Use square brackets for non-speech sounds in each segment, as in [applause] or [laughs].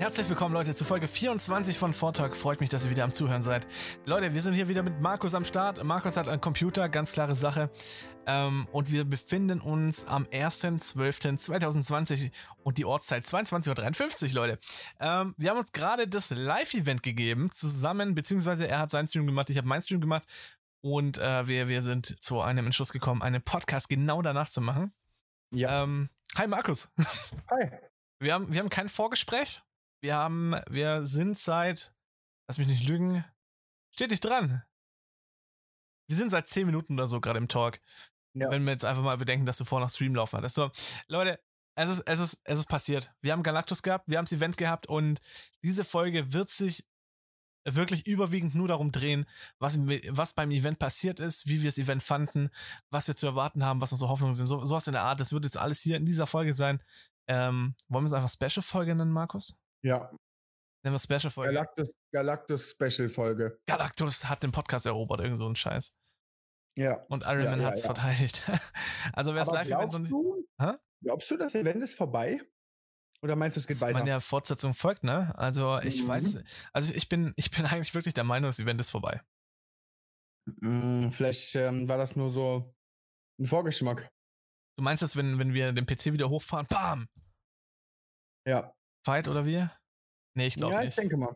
Herzlich willkommen, Leute, zu Folge 24 von Vortalk. Freut mich, dass ihr wieder am Zuhören seid. Leute, wir sind hier wieder mit Markus am Start. Markus hat einen Computer, ganz klare Sache. Ähm, und wir befinden uns am 1.12.2020 und die Ortszeit 22.53 Uhr, Leute. Ähm, wir haben uns gerade das Live-Event gegeben, zusammen, beziehungsweise er hat seinen Stream gemacht, ich habe meinen Stream gemacht. Und äh, wir, wir sind zu einem Entschluss gekommen, einen Podcast genau danach zu machen. Ja. Ähm, hi, Markus. Hi. Wir haben, wir haben kein Vorgespräch. Wir haben, wir sind seit, lass mich nicht lügen, steht nicht dran. Wir sind seit 10 Minuten oder so gerade im Talk. Ja. Wenn wir jetzt einfach mal bedenken, dass du vorher noch Stream laufen hattest. So, Leute, es ist, es ist, es ist passiert. Wir haben Galactus gehabt, wir haben das Event gehabt und diese Folge wird sich wirklich überwiegend nur darum drehen, was, was beim Event passiert ist, wie wir das Event fanden, was wir zu erwarten haben, was unsere Hoffnungen sind. So, sowas in der Art. Das wird jetzt alles hier in dieser Folge sein. Ähm, wollen wir es einfach Special-Folge nennen, Markus? Ja. Nennen wir Special-Folge. Galactus, Galactus Special Folge. Galactus hat den Podcast erobert, irgend so ein Scheiß. Ja. Und Iron Ja, Man ja, hat es ja. verteidigt. [laughs] also wer Aber Live-Event nicht. du, Hä? glaubst du, das Event ist vorbei? Oder meinst du, es geht Das weiter? meine Fortsetzung folgt, ne? Also ich Mhm. weiß, also ich bin, ich bin [laughs] eigentlich wirklich der Meinung, das Event ist vorbei. Mm, Vielleicht ähm, war das nur so ein Vorgeschmack. Du meinst das, wenn, wenn wir den PC wieder hochfahren, bam! Ja. Fight oder wir? Nee, ich glaube ja, nicht. ich denke mal.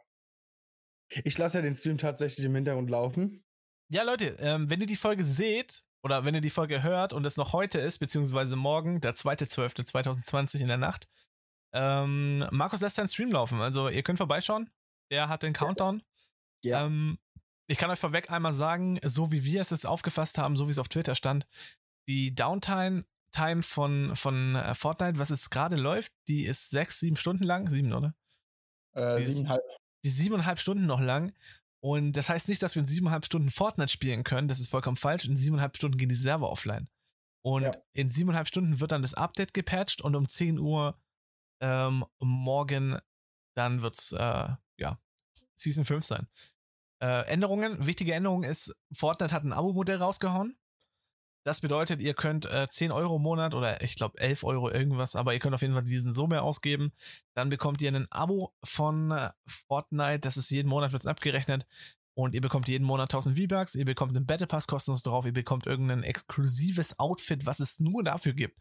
Ich lasse ja den Stream tatsächlich im Hintergrund laufen. Ja, Leute, ähm, wenn ihr die Folge seht oder wenn ihr die Folge hört und es noch heute ist, beziehungsweise morgen, der 2.12.2020 in der Nacht, ähm, Markus lässt seinen Stream laufen. Also ihr könnt vorbeischauen. Der hat den Countdown. Ja. Ähm, ich kann euch vorweg einmal sagen, so wie wir es jetzt aufgefasst haben, so wie es auf Twitter stand, die Downtime Time von, von äh, Fortnite, was jetzt gerade läuft, die ist sechs, sieben Stunden lang. Sieben, oder? Äh, siebeneinhalb. die siebeneinhalb Stunden noch lang. Und das heißt nicht, dass wir in siebeneinhalb Stunden Fortnite spielen können. Das ist vollkommen falsch. In siebeneinhalb Stunden gehen die Server offline. Und Ja. in siebeneinhalb Stunden wird dann das Update gepatcht und um 10 Uhr ähm, morgen dann wird's äh, ja Season 5 sein. Äh, Änderungen, wichtige Änderung ist, Fortnite hat ein Abo-Modell rausgehauen. Das bedeutet, ihr könnt äh, 10 Euro im Monat oder ich glaube 11 Euro irgendwas, aber ihr könnt auf jeden Fall diesen Summe ausgeben. Dann bekommt ihr ein Abo von äh, Fortnite, das ist jeden Monat wird's abgerechnet. Und ihr bekommt jeden Monat 1000 V-Bucks, ihr bekommt einen Battle Pass kostenlos drauf, ihr bekommt irgendein exklusives Outfit, was es nur dafür gibt.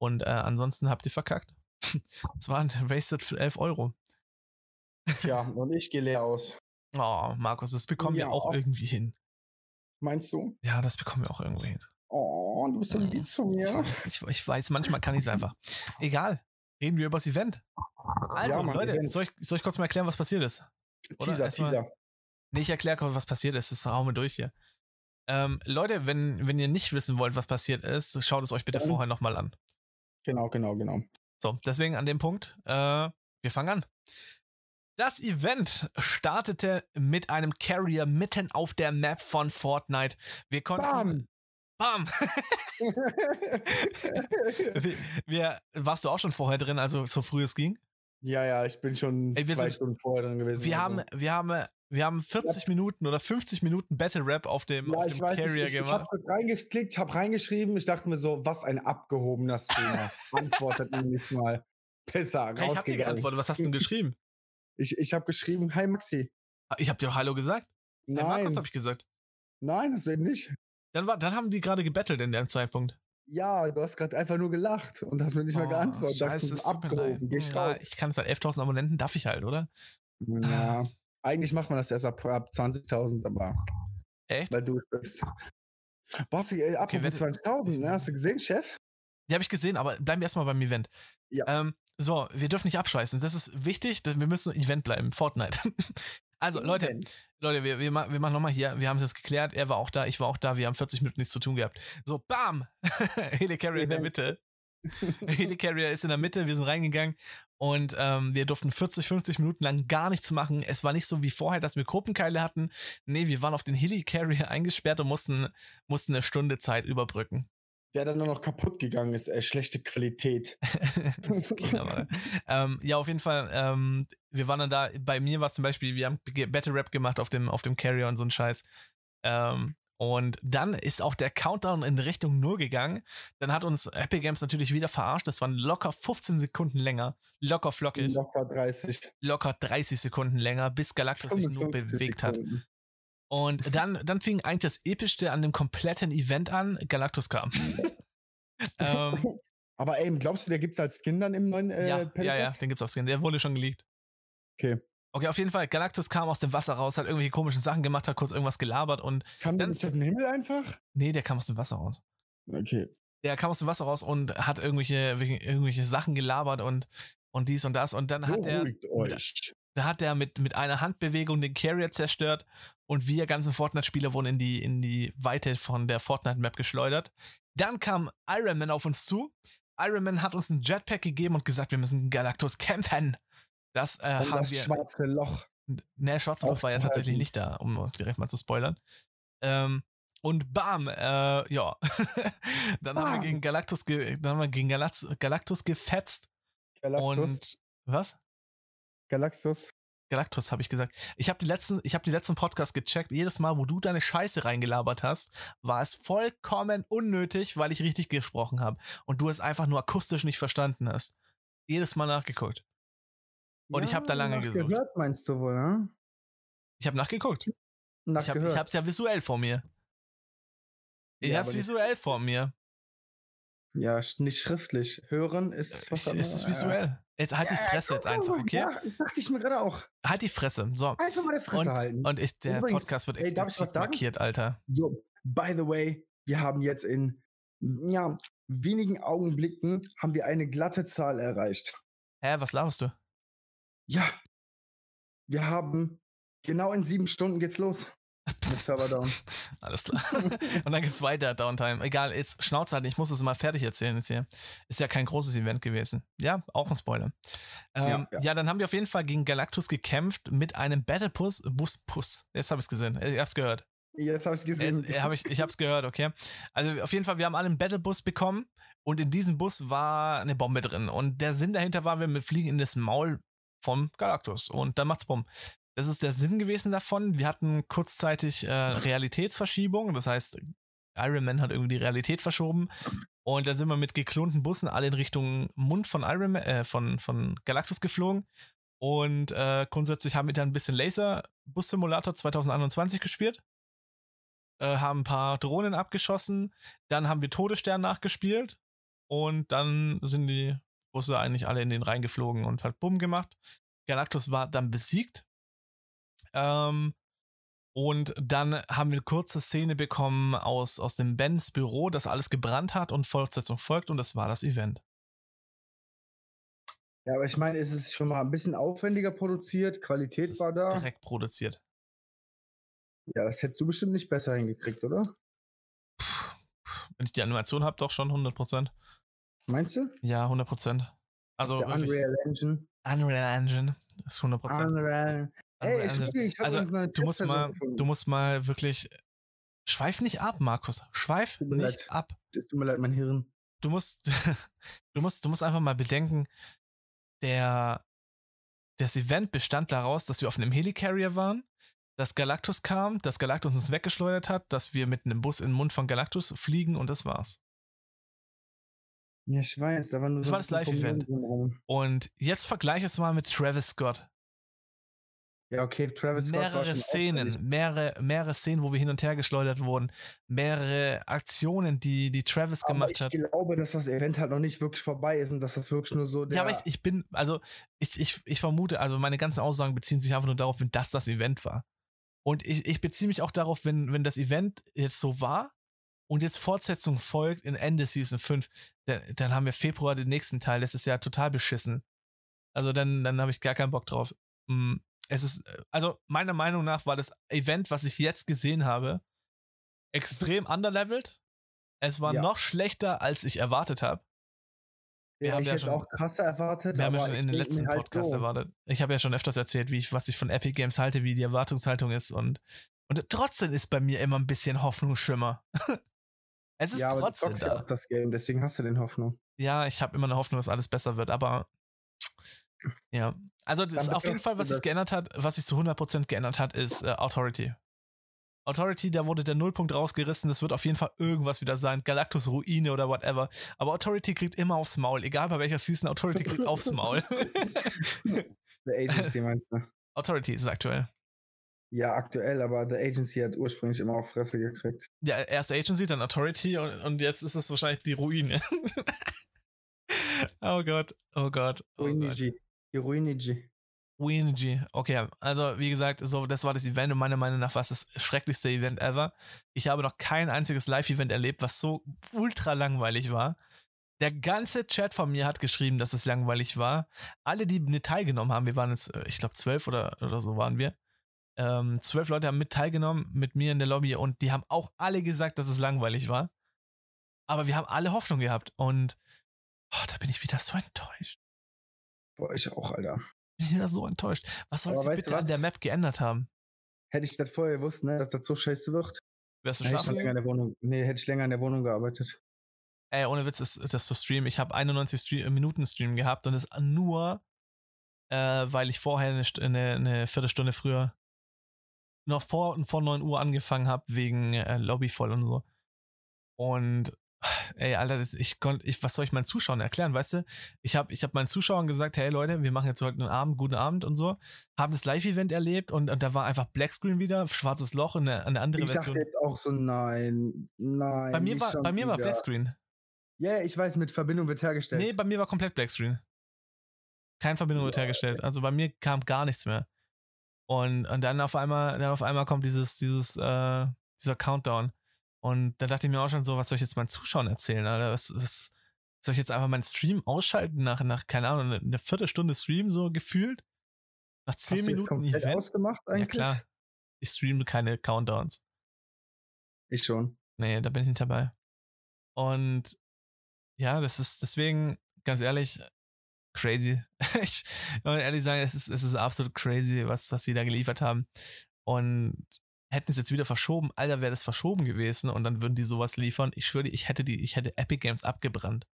Und äh, ansonsten habt ihr verkackt. [laughs] Es waren wasted für 11 Euro. Tja, [laughs] und ich gehe leer aus. Oh, Markus, das bekommen wir Ja. auch irgendwie hin. Meinst du? Ja, das bekommen wir auch irgendwie hin. Oh, du bist so lieb zu Ich mir. weiß, ich, ich weiß, manchmal kann ich es einfach. Egal. Reden wir über das Event. Also, Ja, Mann, Leute, Event. soll ich, soll ich kurz mal erklären, was passiert ist? Oder Teaser, Teaser. Nee, ich erkläre kurz, was passiert ist. Das hauen wir durch hier. Ähm, Leute, wenn, wenn ihr nicht wissen wollt, was passiert ist, schaut es euch bitte Dann- vorher nochmal an. Genau, genau, genau. So, deswegen an dem Punkt, äh, wir fangen an. Das Event startete mit einem Carrier mitten auf der Map von Fortnite. Wir konnten. Bam! Bam! [laughs] wir, wir, warst du auch schon vorher drin, also so früh es ging? ja, ja, ich bin schon Ey, zwei sind- Stunden vorher drin gewesen. Wir oder haben, wir haben, wir haben 40 Jetzt- Minuten oder 50 Minuten Battle Rap auf dem, Ja, auf ich dem Carrier ich, ich, ich gemacht. habe reingeklickt, habe reingeschrieben. Ich dachte mir so, was ein abgehobener Streamer. Antwortet mir nicht mal. Besser, Hey, ich hab dir rausgegangen. geantwortet, was hast du denn geschrieben? Ich, ich habe geschrieben, hi Maxi. Ich hab dir doch Hallo gesagt. Hey, Nein, Markus hab ich gesagt. nein, das eben nicht. Dann, war, dann haben die gerade gebettelt in dem Zeitpunkt. Ja, du hast gerade einfach nur gelacht und hast mir nicht mal Oh, geantwortet. Scheiße, leid. abgehoben, Ja, ich kann es halt 11.000 Abonnenten, darf ich halt, oder? Ja, eigentlich macht man das erst ab, ab 20.000, aber Echt? weil du es bist. Boah, hast du, äh, ab Okay, warte. 20.000, ne? Hast du gesehen, Chef? Die habe ich gesehen, aber bleiben wir erstmal beim Event. Ja. Ähm, so, wir dürfen nicht abschweißen. Das ist wichtig, denn wir müssen Event bleiben. Fortnite. [laughs] also, Leute, Event. Leute, wir, wir, wir machen nochmal hier. Wir haben es jetzt geklärt. Er war auch da, ich war auch da. Wir haben 40 Minuten nichts zu tun gehabt. So, bam! [laughs] Helicarrier in der Event. Mitte. [laughs] Helicarrier ist in der Mitte. Wir sind reingegangen und ähm, wir durften 40, 50 Minuten lang gar nichts machen. Es war nicht so wie vorher, dass wir Gruppenkeile hatten. Nee, wir waren auf den Helicarrier [laughs] eingesperrt und mussten, mussten eine Stunde Zeit überbrücken. Der dann nur noch kaputt gegangen ist, äh, schlechte Qualität. [laughs] aber. ähm, ja, auf jeden Fall. Ähm, wir waren dann da. Bei mir war es zum Beispiel, wir haben Battle Rap gemacht auf dem, auf dem Carrier und so ein Scheiß. Ähm, Und dann ist auch der Countdown in Richtung Null gegangen. Dann hat uns Epic Games natürlich wieder verarscht. Das waren locker 15 Sekunden länger. Locker flockig. Locker 30. Locker 30 Sekunden länger, bis Galactus sich nur 55 bewegt hat. Und dann, dann fing eigentlich das Epischste an dem kompletten Event an. Galactus kam. [laughs] ähm, Aber ey, glaubst du, der gibt's als Skin dann im neuen äh, ja, ja, ja, den gibt's auf Skin. Der wurde schon geleakt. Okay. Okay, auf jeden Fall. Galactus kam aus dem Wasser raus, hat irgendwelche komischen Sachen gemacht, hat kurz irgendwas gelabert und Kam der Dann- nicht aus dem Himmel einfach? nee, der kam aus dem Wasser raus. Okay. Der kam aus dem Wasser raus und hat irgendwelche, irgendwelche Sachen gelabert und, und dies und das. Und dann hat euch. Da hat der mit, mit einer Handbewegung den Carrier zerstört und wir ganzen Fortnite-Spieler wurden in die, in die Weite von der Fortnite-Map geschleudert. Dann kam Iron Man auf uns zu. Iron Man hat uns ein Jetpack gegeben und gesagt, wir müssen Galactus kämpfen. Das äh, haben das wir. schwarze Loch. Ne, Schwarzloch war ja tatsächlich nicht da, um uns direkt mal zu spoilern. Ähm, und bam, äh, ja. [laughs] dann haben wir Bam. gegen Galactus, dann haben wir gegen Galactus gefetzt. Galaxus. Und was? Galaxus. Galactus habe ich gesagt. Ich habe die letzten, ich habe die letzten Podcasts gecheckt. Jedes Mal, wo du deine Scheiße reingelabert hast, war es vollkommen unnötig, weil ich richtig gesprochen habe und du es einfach nur akustisch nicht verstanden hast. Jedes Mal nachgeguckt. Und ich hab da lange gesucht. Gehört meinst du wohl, ne? Ich habe nachgeguckt. Ich habe Nachgehört. ich hab's ja visuell vor mir. Ich Ja, aber nicht- visuell vor mir. Ja, nicht schriftlich. Hören ist was Es, es ist anderes. visuell. Jetzt halt die Ja, Fresse jetzt komm, einfach, okay? Ja, dachte ich mir gerade auch. Halt die Fresse. So. Einfach mal die Fresse halten. Und ich, der Übrigens, Podcast wird ey, explizit sagen? markiert, Alter. So, by the way, wir haben jetzt in ja, wenigen Augenblicken haben wir eine glatte Zahl erreicht. Hä, was laberst du? Ja, wir haben genau in sieben Stunden geht's los mit Server Down. [laughs] Alles klar. Und dann geht's weiter, Downtime. Egal, jetzt Schnauze halt, ich muss es mal fertig erzählen jetzt hier. Ist ja kein großes Event gewesen. Ja, auch ein Spoiler. Ähm, ja, Ja, ja. dann haben wir auf jeden Fall gegen Galactus gekämpft mit einem Battle Bus, Bus, Bus. Jetzt habe ich es gesehen. Ich hab's gehört. Jetzt habe ich gesehen. Jetzt, hab ich, ich hab's gehört, okay. Also auf jeden Fall, wir haben alle einen Battle Bus bekommen und in diesem Bus war eine Bombe drin. Und der Sinn dahinter war, wir fliegen in das Maul vom Galactus und dann macht's Bumm. Das ist der Sinn gewesen davon. Wir hatten kurzzeitig äh, Realitätsverschiebung, das heißt, Iron Man hat irgendwie die Realität verschoben. Und dann sind wir mit geklonten Bussen alle in Richtung Mund von Iron Man, äh, von, von Galactus geflogen. Und äh, grundsätzlich haben wir dann ein bisschen Laser Bus Simulator 2021 gespielt. Äh, haben ein paar Drohnen abgeschossen. Dann haben wir Todesstern nachgespielt. Und dann sind die Busse eigentlich alle in den reingeflogen und hat Bumm gemacht. Galactus war dann besiegt. Ähm, und dann haben wir eine kurze Szene bekommen aus, aus dem Bens Büro, das alles gebrannt hat und Fortsetzung folgt und das war das Event. Ja, aber ich meine, es ist schon mal ein bisschen aufwendiger produziert, Qualität war da. direkt produziert. Ja, das hättest du bestimmt nicht besser hingekriegt, oder? Wenn ich die Animation habe, doch schon 100%. Meinst du? Ja, 100%. Also wirklich, Unreal Engine. Unreal Engine ist 100%. Unreal. Ey, Entschuldigung, ich habe Also, du musst mal, gefunden. du musst mal wirklich. Schweif nicht ab, Markus. Schweif nicht leid. ab. Es tut mir leid, mein Hirn. Du musst, [laughs] du musst, du musst einfach mal bedenken, der, das Event bestand daraus, dass wir auf einem Helicarrier waren, dass Galactus kam, dass Galactus uns weggeschleudert hat, dass wir mit einem Bus in den Mund von Galactus fliegen und das war's. Ja, ich weiß, war nur Das so war das Live-Event. Und jetzt vergleich es mal mit Travis Scott. Ja, okay, Travis Scott mehrere Szenen, mehrere, mehrere Szenen, wo wir hin und her geschleudert wurden, mehrere Aktionen, die, die Travis Aber gemacht ich hat. glaube, dass das Event halt noch nicht wirklich vorbei ist und dass das wirklich nur so der. Ja, aber ich, ich bin, also ich, ich, ich vermute, also meine ganzen Aussagen beziehen sich einfach nur darauf, wenn das das Event war. Und ich, ich beziehe mich auch darauf, wenn, wenn das Event jetzt so war und jetzt Fortsetzung folgt in Ende Season 5, dann, dann haben wir Februar den nächsten Teil. Das ist ja total beschissen. Also dann, dann habe ich gar keinen Bock drauf. Mm, Es ist, äh, also meiner Meinung nach war das Event, was ich jetzt gesehen habe, extrem underleveled. Es war Ja. noch schlechter, als ich erwartet habe. wir ja, haben ich ja hätte schon- auch krasser erwartet. Wir haben ja schon in den letzten halt Podcast so. erwartet. Ich habe ja schon öfters erzählt, wie ich, was ich von Epic Games halte, wie die Erwartungshaltung ist und, und trotzdem ist bei mir immer ein bisschen Hoffnungsschimmer. [laughs] es ist Ja, aber du trotzdem ja da. auch das Game, deswegen hast du den Hoffnung. Ja, ich habe immer eine Hoffnung, dass alles besser wird, aber ja. Also das auf jeden Fall, was sich geändert hat, was sich zu 100% geändert hat, ist äh, Authority. Authority, da wurde der Nullpunkt rausgerissen. Das wird auf jeden Fall irgendwas wieder sein. Galactus Ruine oder whatever. Aber Authority kriegt immer aufs Maul. Egal bei welcher Season, Authority kriegt aufs Maul. [laughs] The Agency meinst du? Authority ist aktuell. Ja, aktuell, aber The Agency hat ursprünglich immer auf Fresse gekriegt. Ja, erst Agency, dann Authority und, und jetzt ist es wahrscheinlich die Ruine. [laughs] oh Gott, oh Gott. Oh Ruinigi. Die Ruinigi. Ruinigi. Okay, also wie gesagt, so das war das Event und meiner Meinung nach war es das schrecklichste Event ever. Ich habe noch kein einziges Live-Event erlebt, was so ultra langweilig war. Der ganze Chat von mir hat geschrieben, dass es langweilig war. Alle, die mit teilgenommen haben, wir waren jetzt, äh, ich glaube, zwölf oder, oder so waren wir. Ähm, zwölf Leute haben mit teilgenommen mit mir in der Lobby und die haben auch alle gesagt, dass es langweilig war. Aber wir haben alle Hoffnung gehabt und oh, da bin ich wieder so enttäuscht. Boah, ich auch, Alter. Bin ich wieder so enttäuscht. Was soll du bitte an der Map geändert haben? Hätte ich das vorher gewusst, ne, dass das so scheiße wird, Wärst du hätte ich schlafen? länger in der Wohnung. Nee, hätte ich länger in der Wohnung gearbeitet. Ey, ohne Witz ist das zu streamen. Ich habe 91 Stream Minuten Stream gehabt und es nur, äh, weil ich vorher eine, eine, eine Viertelstunde früher noch vor, vor 9 Uhr angefangen habe, wegen äh, Lobby voll und so. Und ey, Alter, das, ich konnte, ich, was soll ich meinen Zuschauern erklären, weißt du? Ich habe ich hab meinen Zuschauern gesagt, hey Leute, wir machen jetzt heute einen Abend, guten Abend und so. Haben das Live-Event erlebt und, und da war einfach Blackscreen wieder, schwarzes Loch und eine, eine andere Ich Version. dachte jetzt auch so, nein, nein. Bei mir war, bei mir war. Blackscreen. Ja, ich weiß, mit Verbindung wird hergestellt. Nee, bei mir war komplett Blackscreen. Keine Verbindung wird Ja, hergestellt. Also bei mir kam gar nichts mehr. Und, und dann auf einmal, dann auf einmal kommt dieses, dieses, äh, dieser Countdown. Und da dachte ich mir auch schon so, was soll ich jetzt meinen Zuschauern erzählen, Alter? Was, was soll ich jetzt einfach meinen Stream ausschalten nach, nach keine Ahnung, eine, Viertelstunde Stream so gefühlt? Nach Hast zehn jetzt Minuten Event? ausgemacht Ja eigentlich? klar. Ich streame keine Countdowns. Ich schon. Nee, da bin ich nicht dabei. Und ja, das ist deswegen, ganz ehrlich, crazy. [laughs] ich muss ehrlich sagen, es ist, es ist absolut crazy, was, was sie da geliefert haben. Und hätten es jetzt wieder verschoben, Alter, wäre das verschoben gewesen und dann würden die sowas liefern. Ich schwöre dir, ich hätte die, ich hätte Epic Games abgebrannt.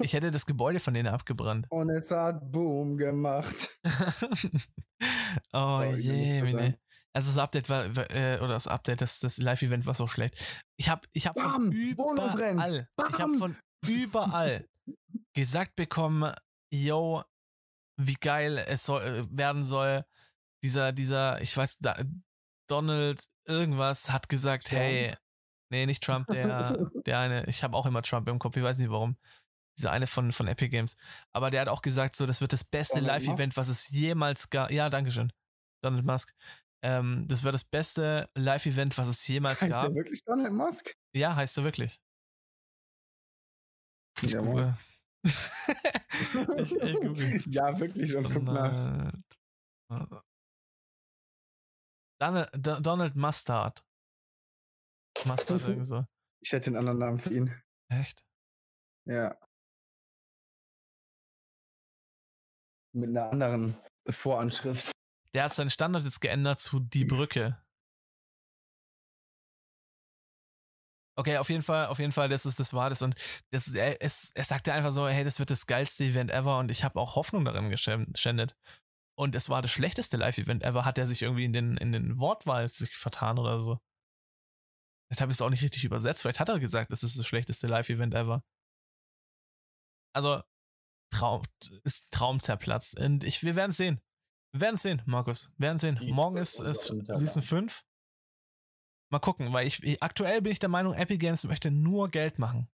Ich hätte das Gebäude von denen abgebrannt. [laughs] Und es hat Boom gemacht. [laughs] oh je, sagen. Also das Update war, äh, oder das Update, das, das Live-Event war so schlecht. Ich habe ich hab von Bam, überall, ich habe von überall gesagt bekommen, yo, wie geil es soll, äh, werden soll. Dieser, dieser, ich weiß, da, Donald irgendwas hat gesagt, Trump? hey, nee, nicht Trump, der, [laughs] der eine, ich habe auch immer Trump im Kopf, ich weiß nicht warum. Dieser eine von, von Epic Games. Aber der hat auch gesagt, so, das wird das beste Live-Event, was es jemals gab. Ja, dankeschön. Donald Musk. Ähm, das wird das beste Live-Event, was es jemals Heißt gab. der wirklich Donald Musk? Ja, heißt du wirklich. Ich Jawohl. google. [laughs] ich, ich google. [laughs] ja, wirklich. Und guck nach. Donald, Donald, Don- Donald Mustard. Mustard irgendwie so. Ich hätte einen anderen Namen für ihn. Echt? Ja. Mit einer anderen Voranschrift. Der hat seinen Standard jetzt geändert zu die Brücke. Okay, auf jeden Fall, auf jeden Fall, das ist, das war das. Und das, er, es, er sagte einfach so, hey, das wird das geilste Event ever und ich habe auch Hoffnung darin geschändet. Und es war das schlechteste Live-Event ever, hat er sich irgendwie in den, in den Wortwahl sich vertan oder so. Vielleicht habe ich es auch nicht richtig übersetzt. Vielleicht hat er gesagt, es ist das schlechteste Live-Event ever. Also, Traum, ist Traum zerplatzt. Und ich, wir werden sehen. Wir werden sehen, Markus. Wir werden sehen. Morgen ist, ist Season 5. Mal gucken, weil ich, ich aktuell bin ich der Meinung, Epic Games möchte nur Geld machen.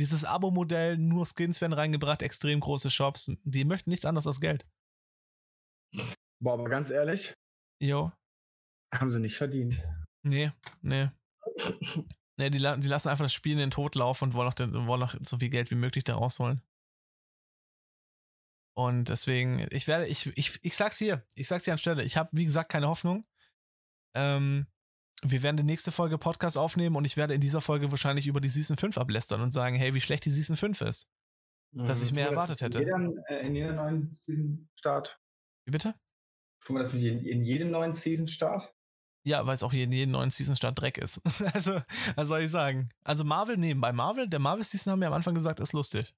Dieses Abo-Modell, nur Skins werden reingebracht, extrem große Shops, die möchten nichts anderes als Geld. Boah, aber ganz ehrlich, Jo. haben sie nicht verdient. Nee, nee. Nee, die, die lassen einfach das Spiel in den Tod laufen und wollen auch, den, wollen auch so viel Geld wie möglich da rausholen. Und deswegen, ich werde, ich, ich, ich sag's hier, ich sag's hier anstelle, ich habe, wie gesagt, keine Hoffnung. Ähm, wir werden die nächste Folge Podcast aufnehmen und ich werde in dieser Folge wahrscheinlich über die Season 5 ablästern und sagen, hey, wie schlecht die Season 5 ist. Dass ich mehr Tun wir erwartet hätte. In, jedem, äh, in jeder neuen Season-Start. Wie bitte? Tun wir das nicht in, in jedem neuen Season-Start? Ja, weil es auch jeden, jeden neuen Season-Start Dreck ist. [laughs] also, was soll ich sagen? Also Marvel nehmen. Bei Marvel, der Marvel-Season haben wir am Anfang gesagt, ist lustig.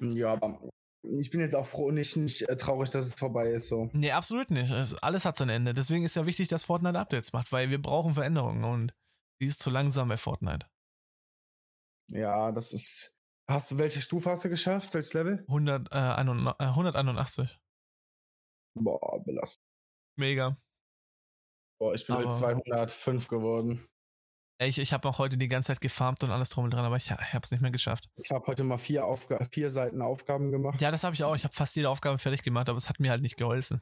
Ja, aber ich bin jetzt auch froh und nicht, nicht äh, traurig, dass es vorbei ist. So. Nee, absolut nicht. Es, alles hat sein Ende. Deswegen ist ja wichtig, dass Fortnite Updates macht, weil wir brauchen Veränderungen und die ist zu langsam bei Fortnite. Ja, das ist. Hast du welche Stufe hast du geschafft? Welches Level? 100, äh, 181. Boah, belastend. Mega. Boah, ich bin Aber- jetzt 205 geworden. Ich, ich habe auch heute die ganze Zeit gefarmt und alles drum und dran, aber ich, ich habe es nicht mehr geschafft. Ich habe heute mal vier, Aufga vier Seiten Aufgaben gemacht. Ja, das habe ich auch. Ich habe fast jede Aufgabe fertig gemacht, aber es hat mir halt nicht geholfen.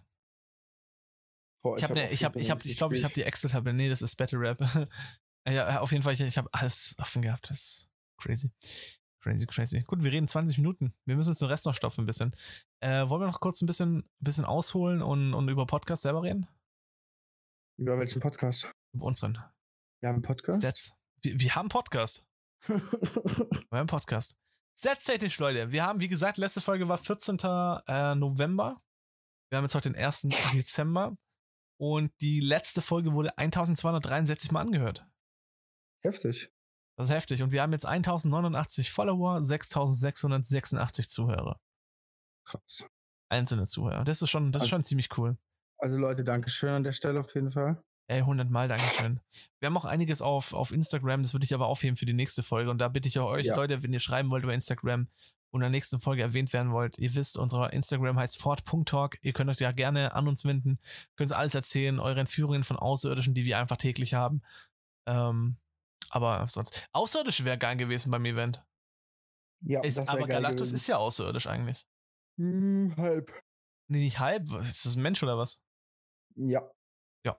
Boah, Ich habe, ne, ich habe, ich habe, ich glaube, ich habe die Excel-Tabelle. Nee, das ist Battle Rap. [laughs] ja, auf jeden Fall, ich, ich habe alles offen gehabt. Das ist crazy. Crazy, crazy. Gut, wir reden 20 Minuten. Wir müssen jetzt den Rest noch stopfen ein bisschen. Äh, wollen wir noch kurz ein bisschen, bisschen ausholen und, und über Podcast selber reden? Über welchen Podcast? Über unseren Wir haben einen Podcast. Stats. Wir, wir haben einen Podcast. [laughs] Wir haben einen Podcast. Stats-technisch, Leute. Wir haben, wie gesagt, letzte Folge war 14. Äh, November. Wir haben jetzt heute den 1. Dezember. Und die letzte Folge wurde 1263 Mal angehört. Heftig. Das ist heftig. Und wir haben jetzt 1089 Follower, 6686 Zuhörer. Krass. Einzelne Zuhörer. Das ist schon, das ist Also- schon ziemlich cool. Also Leute, danke schön an der Stelle auf jeden Fall. Ey, 100 Mal Dankeschön. Wir haben auch einiges auf, auf Instagram, das würde ich aber aufheben für die nächste Folge. Und da bitte ich auch euch, Ja. Leute, wenn ihr schreiben wollt über Instagram und in der nächsten Folge erwähnt werden wollt, ihr wisst, unser Instagram heißt fort.talk. Ihr könnt euch ja gerne an uns wenden, könnt uns alles erzählen, eure Entführungen von Außerirdischen, die wir einfach täglich haben. Ähm, aber sonst. Außerirdisch wäre geil gewesen beim Event. Ja, Ist, aber Galactus gewesen. ist ja außerirdisch eigentlich. Hm, halb. Nee, nicht halb. Ist das ein Mensch oder was? Ja. Ja.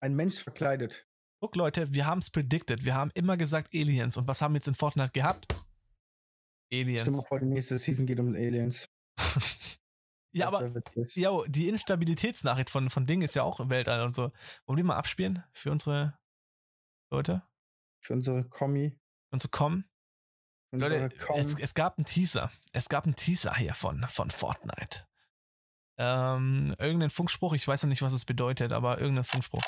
Ein Mensch verkleidet. Guck, Leute, wir haben es predicted. Wir haben immer gesagt Aliens. Und was haben wir jetzt in Fortnite gehabt? Aliens. mal vor, die nächste Season geht um Aliens. [laughs] ja, aber ja, die Instabilitätsnachricht von, von Ding ist ja auch im Weltall und so. Wollen wir mal abspielen für unsere Leute? Für unsere Kommi. Kommen? für Leute, es, es gab einen Teaser. Es gab einen Teaser hier von, von Fortnite. Ähm, irgendein Funkspruch, ich weiß noch nicht, was es bedeutet, aber irgendein Funkspruch.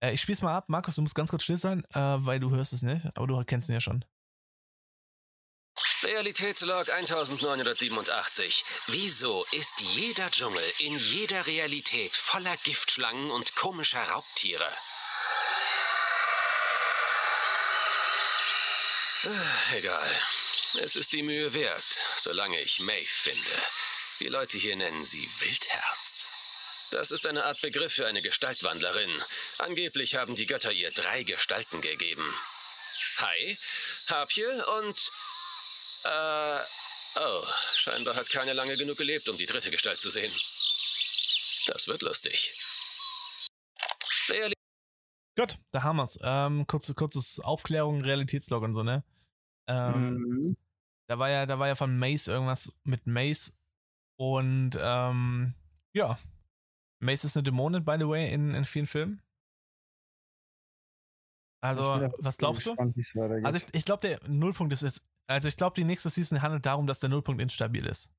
Äh, ich spiel's mal ab. Markus, du musst ganz kurz still sein, äh, weil du hörst es nicht, aber du kennst ihn ja schon. Realitätslog 1987. Wieso ist jeder Dschungel in jeder Realität voller Giftschlangen und komischer Raubtiere? Egal. Es ist die Mühe wert, solange ich Maeve finde. Die Leute hier nennen sie Wildherz. Das ist eine Art Begriff für eine Gestaltwandlerin. Angeblich haben die Götter ihr drei Gestalten gegeben. Hai, Harpje und äh, oh, scheinbar hat keiner lange genug gelebt, um die dritte Gestalt zu sehen. Das wird lustig. Reali Gut, da haben wir's. Ähm, kurze, kurzes Aufklärung, Realitätslog und so, ne? Ähm, Mhm. Da war ja, da war ja von Mace irgendwas mit Mace. Und ähm, ja. Mace ist eine Dämonin, by the way, in, in vielen Filmen. Also, was glaubst du? gespannt. Also ich, ich glaube, der Nullpunkt ist jetzt. Also ich glaube, die nächste Season handelt darum, dass der Nullpunkt instabil ist.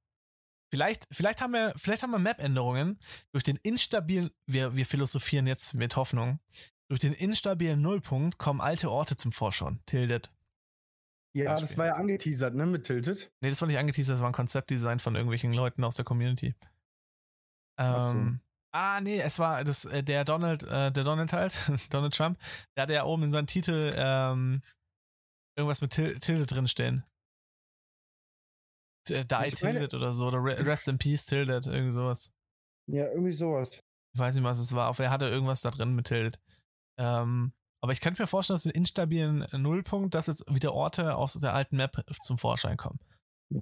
Vielleicht, vielleicht haben wir, vielleicht haben wir Map-Änderungen. Durch den instabilen, wir, wir philosophieren jetzt mit Hoffnung. Durch den instabilen Nullpunkt kommen alte Orte zum Vorschein. Tilted. ja, das war ja angeteasert, ne, mit Tilted. Nee, das war nicht angeteasert, das war ein Konzeptdesign von irgendwelchen Leuten aus der Community. Ach so. Ähm, ah, nee, es war das, äh, der Donald, äh, der Donald halt, [laughs] Donald Trump, der hatte ja oben in seinem Titel ähm, irgendwas mit Til Tilde drin stehen. T- Die Ich meine- Tilted oder so, oder Re Rest in Peace Tilted, irgendwie sowas. Ja, irgendwie sowas. Ich weiß nicht, was es war, aber er hatte irgendwas da drin mit Tilted. Ähm, aber ich könnte mir vorstellen, dass in instabilen Nullpunkt, dass jetzt wieder Orte aus der alten Map zum Vorschein kommen.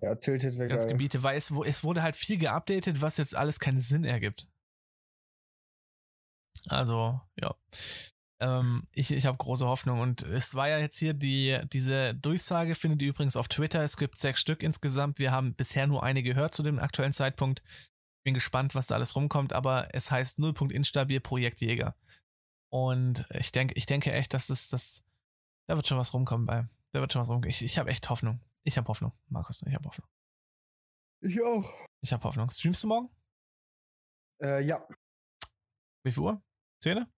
Ja, Tilted wäre ganz geil. Gebiete, weil es, es wurde halt viel geupdatet, was jetzt alles keinen Sinn ergibt. Also, ja. Ähm, ich ich habe große Hoffnung und es war ja jetzt hier die, diese Durchsage, findet ihr übrigens auf Twitter. Es gibt sechs Stück insgesamt. Wir haben bisher nur eine gehört zu dem aktuellen Zeitpunkt. Bin gespannt, was da alles rumkommt, aber es heißt Nullpunkt instabil Projekt Jäger. Und ich denke, ich denke echt, dass das, das, da wird schon was rumkommen bei. Da wird schon was rumkommen. Ich, ich habe echt Hoffnung. Ich habe Hoffnung, Markus. Ich habe Hoffnung. Ich auch. Ich habe Hoffnung. Streamst du morgen? Äh, ja, Wie viel Uhr? Zähne?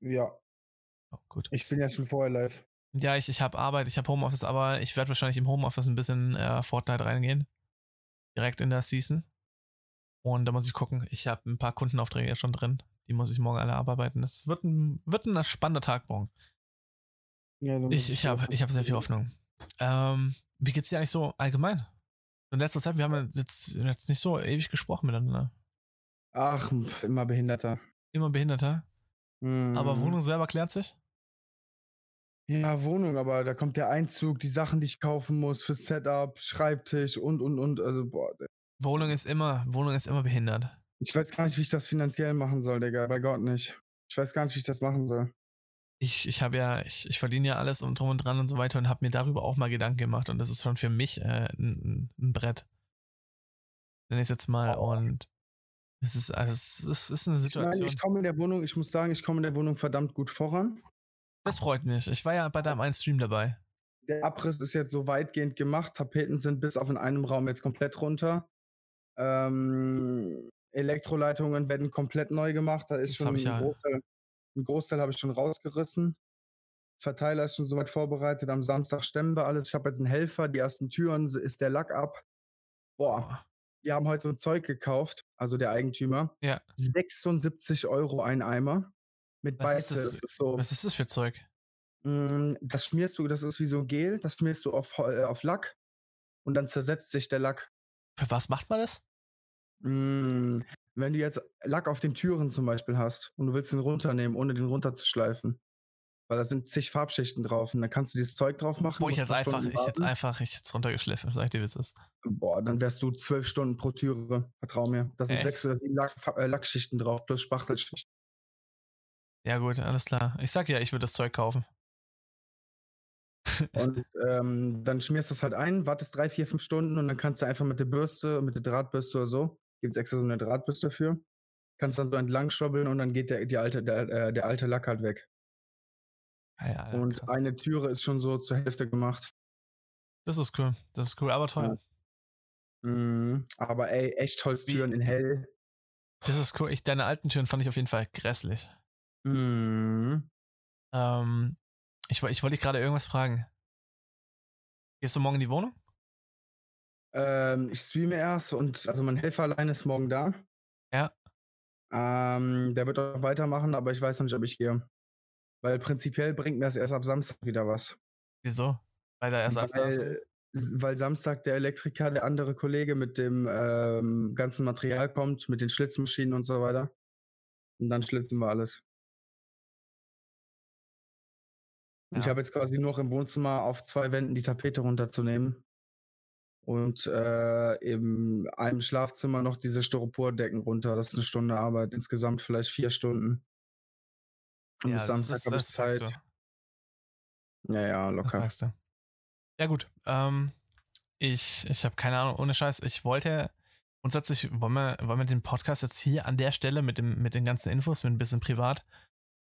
ja. Oh, gut. Ich bin ja schon vorher live. Ja, ich, ich habe Arbeit, ich habe Homeoffice, aber ich werde wahrscheinlich im Homeoffice ein bisschen äh, Fortnite reingehen. direkt in der Season. Und da muss ich gucken. Ich habe ein paar Kundenaufträge schon drin. Die muss ich morgen alle abarbeiten. Es wird ein, wird ein spannender Tag morgen. Ja, Ich, ich habe ich hab sehr viel Hoffnung. Ähm, wie geht's dir eigentlich so allgemein? In letzter Zeit, wir haben ja jetzt, jetzt nicht so ewig gesprochen miteinander. Ach, immer Behinderter. Immer behinderter. Aber Mhm. Wohnung selber klärt sich? Ja, Wohnung, aber da kommt der Einzug, die Sachen, die ich kaufen muss fürs Setup, Schreibtisch und, und, und. Also, boah, Wohnung ist immer, Wohnung ist immer behindert. Ich weiß gar nicht, wie ich das finanziell machen soll, Digga. Bei Gott nicht. Ich weiß gar nicht, wie ich das machen soll. Ich, ich habe ja, ich, ich verdiene ja alles und drum und dran und so weiter und habe mir darüber auch mal Gedanken gemacht und das ist schon für mich äh, ein, ein Brett. Nenn ich es jetzt mal Oh. und es ist, also es ist, es ist eine Ich Situation. meine, ich komme in der Wohnung, ich muss sagen, ich komme in der Wohnung verdammt gut voran. das freut mich. Ich war ja bei deinem einen Stream dabei. Der Abriss ist jetzt so weitgehend gemacht. Tapeten sind bis auf in einem Raum jetzt komplett runter. Ähm, Elektroleitungen werden komplett neu gemacht. Da ist Das schon ein ja- Großteil, ein Großteil habe ich schon rausgerissen. Verteiler ist schon soweit vorbereitet. Am Samstag stemmen wir alles. Ich habe jetzt einen Helfer. Die ersten Türen ist der Lack ab. Boah, wir haben heute so ein Zeug gekauft, also der Eigentümer. Ja. 76 Euro ein Eimer. Mit Was ist das? Das ist so. Was ist das für Zeug? Mm, Das schmierst du, das ist wie so Gel, das schmierst du auf, äh, auf Lack und dann zersetzt sich der Lack. Für was macht man das? Mm, Wenn du jetzt Lack auf den Türen zum Beispiel hast und du willst den runternehmen, ohne den runterzuschleifen, weil da sind zig Farbschichten drauf und dann kannst du dieses Zeug drauf machen. Boah, ich paar einfach, ich warten. einfach, ich es runtergeschliffen, sag ich dir, wie es ist. Boah, dann wärst du zwölf Stunden pro Türe, vertrau mir. Da sind Echt? sechs oder sieben Lack, äh, Lackschichten drauf, plus Spachtelschichten. Ja, gut, alles klar. Ich sag ja, ich würde das Zeug kaufen. [laughs] Und ähm, dann schmierst du es halt ein, wartest drei, vier, fünf Stunden und dann kannst du einfach mit der Bürste, mit der Drahtbürste oder so, gibt es extra so eine Drahtbürste dafür, kannst dann so entlang schobbeln und dann geht der, die alte, der, äh, der alte Lack halt weg. Ja, ja, ja, und krass. eine Türe ist schon so zur Hälfte gemacht. Das ist cool. Das ist cool, aber teuer. Mhm. Aber ey, echt Holztüren in hell. Das ist cool. Ich, deine alten Türen fand ich auf jeden Fall grässlich. Mhm. Ähm, ich, ich wollte dich gerade irgendwas fragen. Gehst du morgen in die Wohnung? Ähm, ich streame erst und also mein Helfer allein ist morgen da. Ja. Ähm, der wird auch weitermachen, aber ich weiß noch nicht, ob ich gehe. Weil prinzipiell bringt mir das erst ab Samstag wieder was. Wieso? Weil da Ersatz da ist. weil, weil Samstag der Elektriker, der andere Kollege mit dem ähm, ganzen Material kommt, mit den Schlitzmaschinen und so weiter. Und dann schlitzen wir alles. Und Ich Ja. habe jetzt quasi noch im Wohnzimmer auf zwei Wänden die Tapete runterzunehmen. Und äh, in einem Schlafzimmer noch diese Styropordecken runter. Das ist eine Stunde Arbeit. Insgesamt vielleicht vier Stunden. Und Ja, bis das, Samstag ist, habe ich Zeit. Ja, ja, locker. Ja, gut. Ähm, ich ich habe keine Ahnung, ohne Scheiß. Ich wollte grundsätzlich, wollen wir, wollen wir den Podcast jetzt hier an der Stelle mit, dem, mit den ganzen Infos, mit ein bisschen privat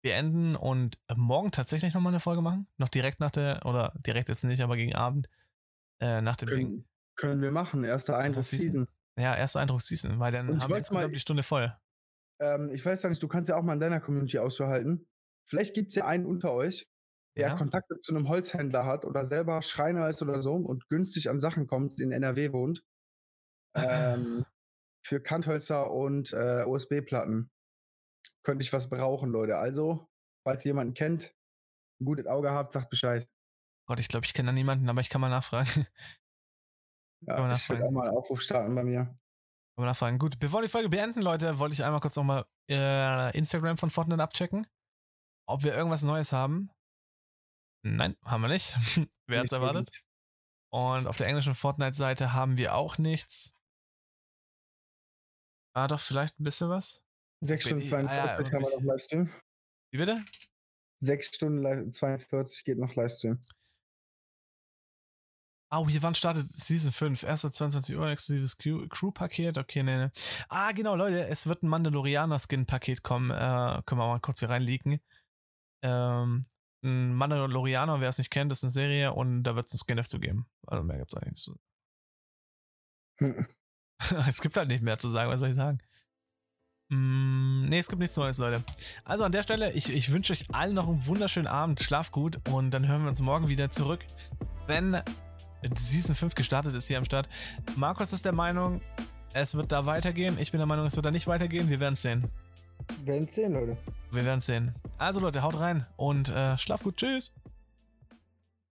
beenden und morgen tatsächlich nochmal eine Folge machen? Noch direkt nach der, oder direkt jetzt nicht, aber gegen Abend, äh, nach dem Ding. Können, wir machen. Erster Eindruck Season. Ja, erster Eindruck Season, weil dann haben wir wollt's mal- insgesamt die Stunde voll. Ähm, ich weiß ja nicht, du kannst ja auch mal in deiner Community Ausschau halten. Vielleicht gibt es ja einen unter euch, der Ja? Kontakte zu einem Holzhändler hat oder selber Schreiner ist oder so und günstig an Sachen kommt, in NRW wohnt. Ähm, [laughs] für Kanthölzer und äh, USB-Platten. Könnte ich was brauchen, Leute. Also, falls ihr jemanden kennt, ein gutes Auge habt, sagt Bescheid. Gott, ich glaube, ich kenne da niemanden, aber ich kann mal nachfragen. [laughs] Ja, ich will nachfragen. auch mal einen Aufruf starten bei mir. Kann man nachfragen. Gut, bevor wir die Folge beenden, Leute, wollte ich einmal kurz nochmal äh, Instagram von Fortnite abchecken. Ob wir irgendwas Neues haben. Nein, haben wir nicht. [laughs] Wer hat's erwartet? Und auf der englischen Fortnite-Seite haben wir auch nichts. Ah, doch, vielleicht ein bisschen was. 6 Stunden Ah, ja, 42 haben wir noch Livestream. Wie bitte? 6 Stunden li- 42 geht noch Livestream. Oh, hier wann startet Season 5? Erster 22 Uhr, exklusives Crew- Crew-Paket. Okay, nee, nee. Ah, genau, Leute, es wird ein Mandalorianer-Skin-Paket kommen. Äh, können wir mal kurz hier reinleaken. Ähm, ein Mandalorianer, wer es nicht kennt, ist eine Serie und da wird es ein Skin dazu geben. Also mehr gibt's eigentlich nicht. [laughs] es gibt halt nicht mehr zu sagen, was soll ich sagen? Mm, nee, es gibt nichts Neues, Leute. Also an der Stelle, ich, ich wünsche euch allen noch einen wunderschönen Abend. Schlaf gut und dann hören wir uns morgen wieder zurück, wenn Season 5 gestartet ist hier am Start. Markus ist der Meinung, es wird da weitergehen. Ich bin der Meinung, es wird da nicht weitergehen. Wir werden es sehen. Wir werden sehen, Leute. Wir werden es sehen. Also Leute, haut rein und äh, schlaf gut. Tschüss.